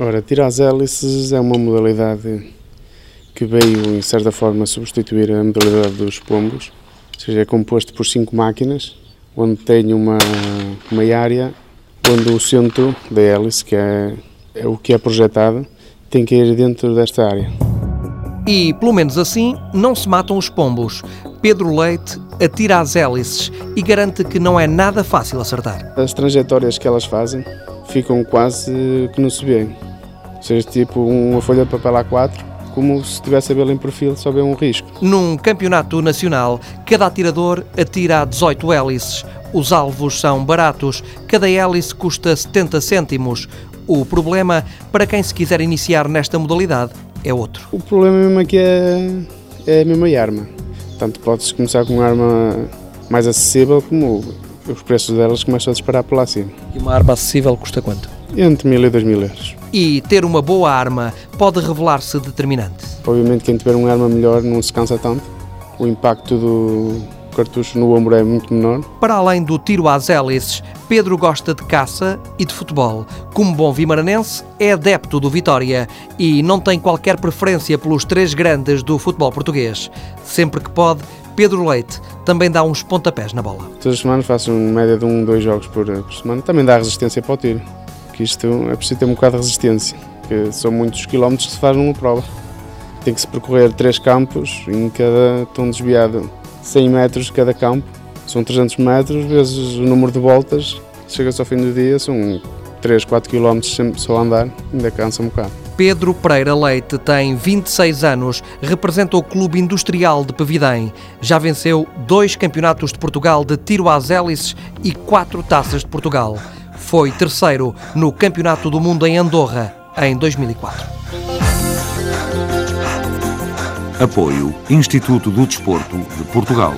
Ora, tirar as hélices é uma modalidade que veio, em certa forma, substituir a modalidade dos pombos. Ou seja, é composto por cinco máquinas, onde tem uma, uma área onde o centro da hélice, que é, é o que é projetado, tem que ir dentro desta área. E, pelo menos assim, não se matam os pombos. Pedro Leite atira as hélices e garante que não é nada fácil acertar. As trajetórias que elas fazem ficam quase que não se vêem. Ou seja, tipo uma folha de papel A4, como se estivesse a vê-la em perfil, só vê um risco. Num campeonato nacional, cada atirador atira a 18 hélices. Os alvos são baratos, cada hélice custa 70 cêntimos. O problema, para quem se quiser iniciar nesta modalidade, é outro. O problema mesmo aqui é, é a mesma arma. Portanto, pode-se começar com uma arma mais acessível, como os preços delas começam a disparar por lá acima. E uma arma acessível custa quanto? Entre 1000 e 2000 euros. E ter uma boa arma pode revelar-se determinante. Obviamente, quem tiver uma arma melhor não se cansa tanto. O impacto do cartucho no ombro é muito menor. Para além do tiro às hélices, Pedro gosta de caça e de futebol. Como bom vimaranense, é adepto do Vitória e não tem qualquer preferência pelos três grandes do futebol português. Sempre que pode, Pedro Leite também dá uns pontapés na bola. Todas as semanas faço uma média de um, dois jogos por, por semana. Também dá resistência para o tiro. Isto é preciso ter um bocado de resistência, que são muitos quilómetros que se faz numa prova. Tem que se percorrer três campos, em cada estão desviado 100 metros de cada campo. São 300 metros, vezes o número de voltas. Chega-se ao fim do dia, são 3, 4 quilómetros sempre só andar, ainda cansa um bocado. Pedro Pereira Leite tem 26 anos, representa o Clube Industrial de Pevidém. Já venceu dois campeonatos de Portugal de tiro às hélices e quatro taças de Portugal. Foi terceiro no Campeonato do Mundo em Andorra, em 2004. Apoio Instituto do Desporto de Portugal.